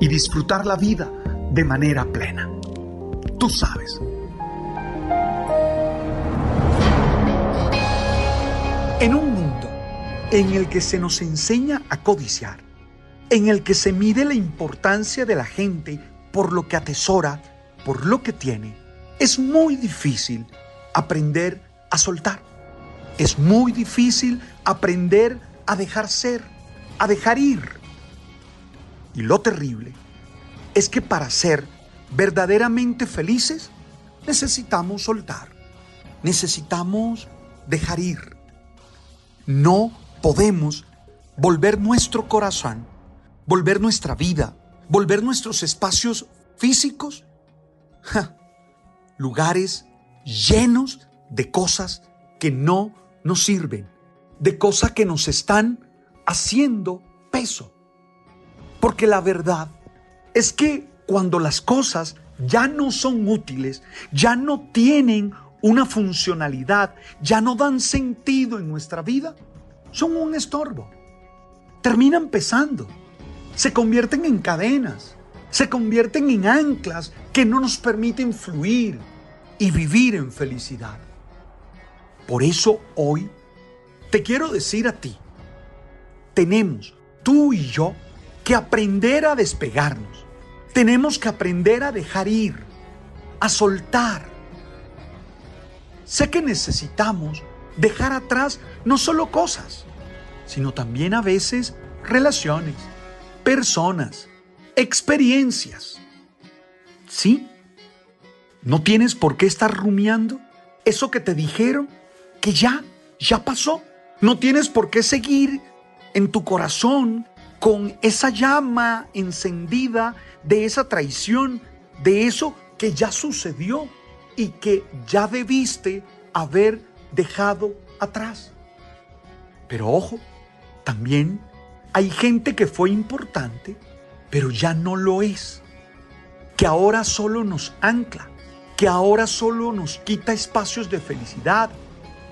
y disfrutar la vida de manera plena. Tú sabes. En un mundo en el que se nos enseña a codiciar, en el que se mide la importancia de la gente por lo que atesora, por lo que tiene, es muy difícil aprender a soltar. Es muy difícil aprender a dejar ser, a dejar ir. Y lo terrible es que para ser verdaderamente felices necesitamos soltar, necesitamos dejar ir. No podemos volver nuestro corazón, volver nuestra vida, volver nuestros espacios físicos, lugares llenos de cosas que no nos sirven, de cosas que nos están haciendo peso. Porque la verdad es que cuando las cosas ya no son útiles, ya no tienen una funcionalidad, ya no dan sentido en nuestra vida, son un estorbo. Terminan pesando, se convierten en cadenas, se convierten en anclas que no nos permiten fluir y vivir en felicidad. Por eso hoy te quiero decir a ti, tenemos, tú y yo, que aprender a despegarnos. Tenemos que aprender a dejar ir, a soltar. Sé que necesitamos dejar atrás no solo cosas, sino también a veces relaciones, personas, experiencias. ¿Sí? No tienes por qué estar rumiando eso que te dijeron, que ya, ya pasó. No tienes por qué seguir en tu corazón con esa llama encendida de esa traición, de eso que ya sucedió y que ya debiste haber dejado atrás. Pero ojo, también hay gente que fue importante, pero ya no lo es. Que ahora solo nos ancla, que ahora solo nos quita espacios de felicidad,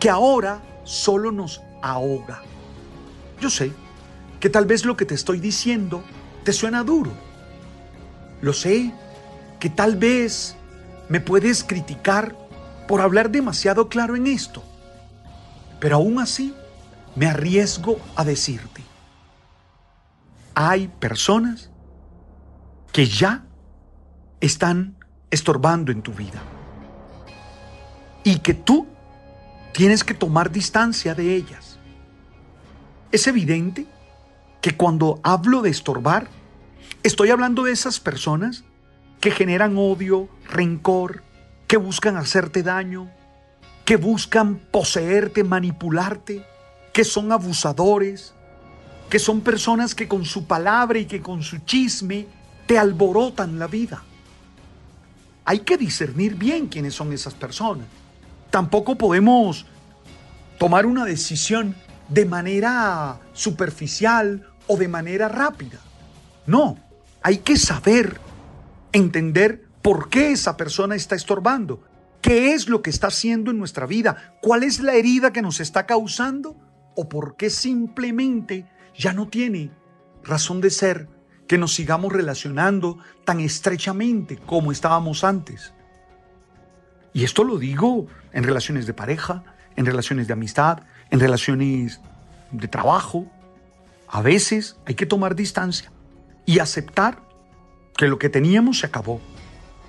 que ahora solo nos ahoga. Yo sé que tal vez lo que te estoy diciendo te suena duro. Lo sé, que tal vez me puedes criticar por hablar demasiado claro en esto. Pero aún así, me arriesgo a decirte, hay personas que ya están estorbando en tu vida y que tú tienes que tomar distancia de ellas. Es evidente que cuando hablo de estorbar, estoy hablando de esas personas que generan odio, rencor, que buscan hacerte daño, que buscan poseerte, manipularte, que son abusadores, que son personas que con su palabra y que con su chisme te alborotan la vida. Hay que discernir bien quiénes son esas personas. Tampoco podemos tomar una decisión de manera superficial o de manera rápida. No, hay que saber, entender por qué esa persona está estorbando, qué es lo que está haciendo en nuestra vida, cuál es la herida que nos está causando o por qué simplemente ya no tiene razón de ser que nos sigamos relacionando tan estrechamente como estábamos antes. Y esto lo digo en relaciones de pareja, en relaciones de amistad, en relaciones de trabajo. A veces hay que tomar distancia y aceptar que lo que teníamos se acabó.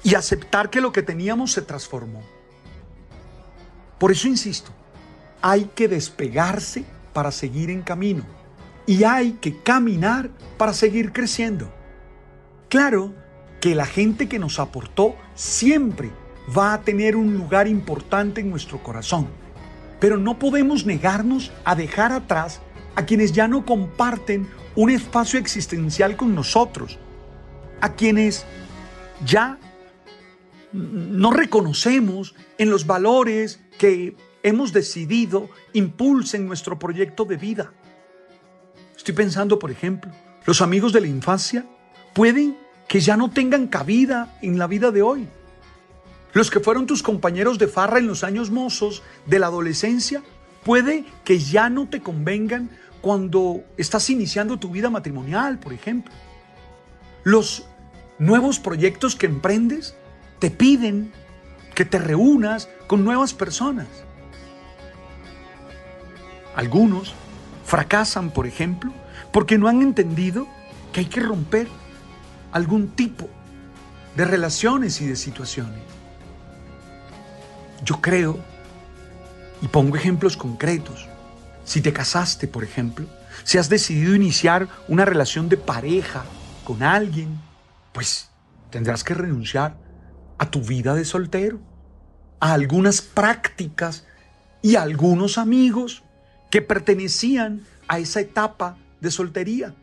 y aceptar que lo que teníamos se transformó. Por eso insisto, hay que despegarse para seguir en camino y hay que caminar para seguir creciendo. Claro que la gente que nos aportó siempre va a tener un lugar importante en nuestro corazón, pero no podemos negarnos a dejar atrás a quienes ya no comparten un espacio existencial con nosotros, a quienes ya no reconocemos en los valores que hemos decidido impulsen nuestro proyecto de vida. Estoy pensando, por ejemplo, los amigos de la infancia pueden que ya no tengan cabida en la vida de hoy. Los que fueron tus compañeros de farra en los años mozos de la adolescencia, puede que ya no te convengan cuando estás iniciando tu vida matrimonial, por ejemplo. Los nuevos proyectos que emprendes te piden que te reúnas con nuevas personas. Algunos fracasan, por ejemplo, porque no han entendido que hay que romper algún tipo de relaciones y de situaciones. Yo creo, y pongo ejemplos concretos, si te casaste, por ejemplo, si has decidido iniciar una relación de pareja con alguien, pues tendrás que renunciar a tu vida de soltero, a algunas prácticas y a algunos amigos que pertenecían a esa etapa de soltería.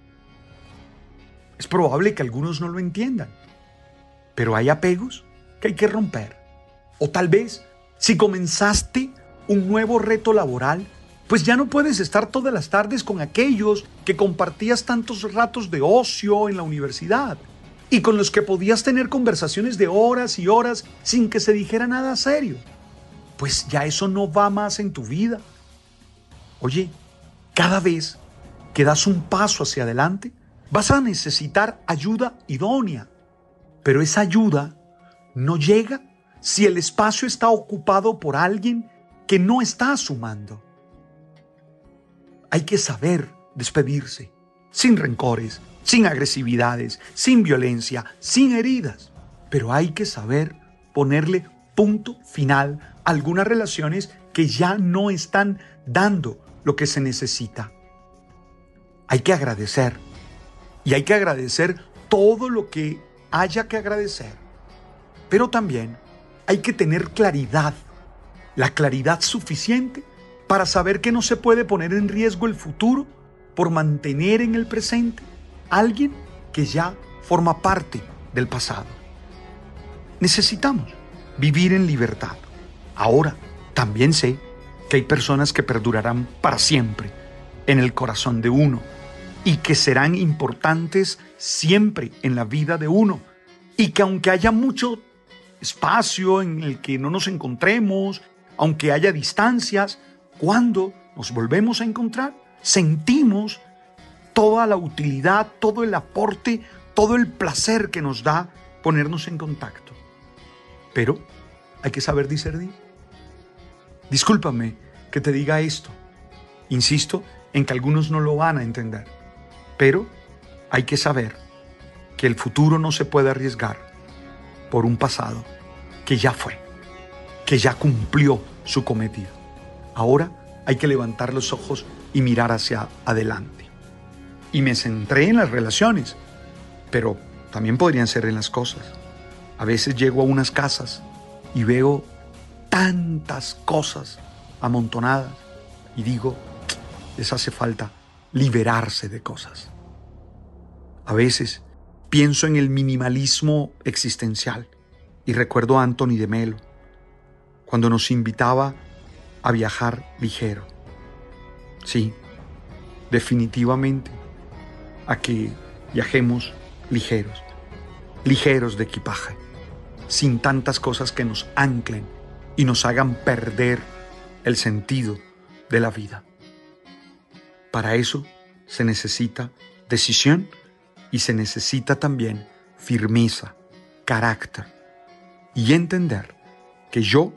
Es probable que algunos no lo entiendan, pero hay apegos que hay que romper. O tal vez, si comenzaste un nuevo reto laboral, pues ya no puedes estar todas las tardes con aquellos que compartías tantos ratos de ocio en la universidad y con los que podías tener conversaciones de horas y horas sin que se dijera nada serio. Pues ya eso no va más en tu vida. Oye, cada vez que das un paso hacia adelante, vas a necesitar ayuda idónea. Pero esa ayuda no llega si el espacio está ocupado por alguien que no está sumando. Hay que saber despedirse, sin rencores, sin agresividades, sin violencia, sin heridas. Pero hay que saber ponerle punto final a algunas relaciones que ya no están dando lo que se necesita. Hay que agradecer. Y hay que agradecer todo lo que haya que agradecer. Pero también hay que tener claridad, la claridad suficiente para saber que no se puede poner en riesgo el futuro por mantener en el presente alguien que ya forma parte del pasado. Necesitamos vivir en libertad. Ahora, también sé que hay personas que perdurarán para siempre en el corazón de uno y que serán importantes siempre en la vida de uno y que aunque haya mucho espacio en el que no nos encontremos, aunque haya distancias, cuando nos volvemos a encontrar, sentimos toda la utilidad, todo el aporte, todo el placer que nos da ponernos en contacto. Pero hay que saber discernir. Discúlpame que te diga esto. Insisto en que algunos no lo van a entender. Pero hay que saber que el futuro no se puede arriesgar por un pasado que ya fue, que ya cumplió su cometido. Ahora hay que levantar los ojos y mirar hacia adelante y me centré en las relaciones, pero también podrían ser en las cosas. A veces llego a unas casas y veo tantas cosas amontonadas y digo, les hace falta liberarse de cosas. A veces pienso en el minimalismo existencial y recuerdo a Anthony de Melo cuando nos invitaba a viajar ligero. Sí, definitivamente a que viajemos ligeros, ligeros de equipaje, sin tantas cosas que nos anclen y nos hagan perder el sentido de la vida. Para eso se necesita decisión y se necesita también firmeza, carácter y entender que yo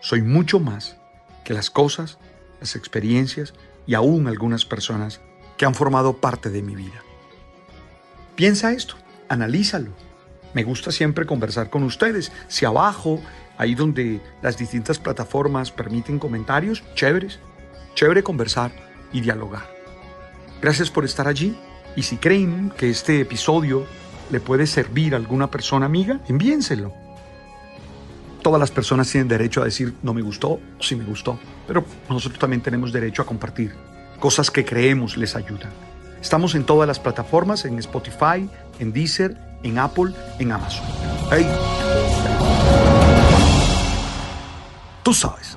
soy mucho más que las cosas, las experiencias y aún algunas personas que han formado parte de mi vida. Piensa esto, analízalo Me gusta siempre conversar con ustedes. Si abajo, ahí donde las distintas plataformas permiten comentarios, chéveres. Chévere conversar y dialogar. Gracias por estar allí y si creen que este episodio le puede servir a alguna persona amiga, envíenselo. Todas las personas tienen derecho a decir no me gustó o sí me gustó, pero nosotros también tenemos derecho a compartir cosas que creemos les ayudan. Estamos en todas las plataformas, en Spotify, en Deezer, en Apple, en Amazon. Hey. Tú sabes.